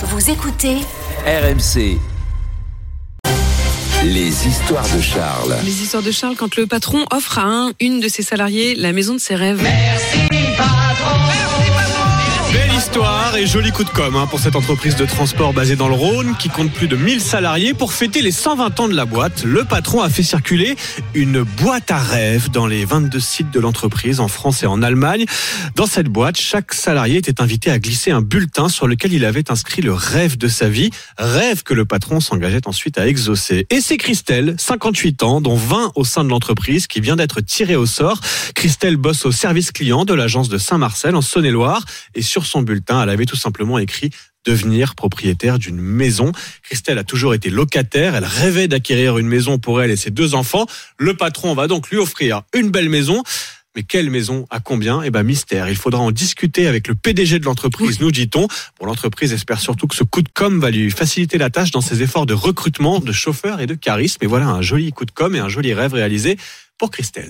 Vous écoutez RMC. Les histoires de Charles. Les histoires de Charles quand le patron offre à un, une de ses salariés la maison de ses rêves. Belle et joli coup de com' hein, pour cette entreprise de transport basée dans le Rhône qui compte plus de 1000 salariés. Pour fêter les 120 ans de la boîte, le patron a fait circuler une boîte à rêves dans les 22 sites de l'entreprise en France et en Allemagne. Dans cette boîte, chaque salarié était invité à glisser un bulletin sur lequel il avait inscrit le rêve de sa vie, rêve que le patron s'engageait ensuite à exaucer. Et c'est Christelle, 58 ans, dont 20 au sein de l'entreprise, qui vient d'être tirée au sort. Christelle bosse au service client de l'agence de Saint-Marcel en Saône-et-Loire et sur son bulletin, elle avait tout simplement écrit devenir propriétaire d'une maison. Christelle a toujours été locataire, elle rêvait d'acquérir une maison pour elle et ses deux enfants. Le patron va donc lui offrir une belle maison. Mais quelle maison À combien? Eh ben mystère. Il faudra en discuter avec le PDG de l'entreprise, nous dit-on. Bon, l'entreprise espère surtout que ce coup de com va lui faciliter la tâche dans ses efforts de recrutement de chauffeurs et de charisme. Et voilà un joli coup de com et un joli rêve réalisé pour Christelle.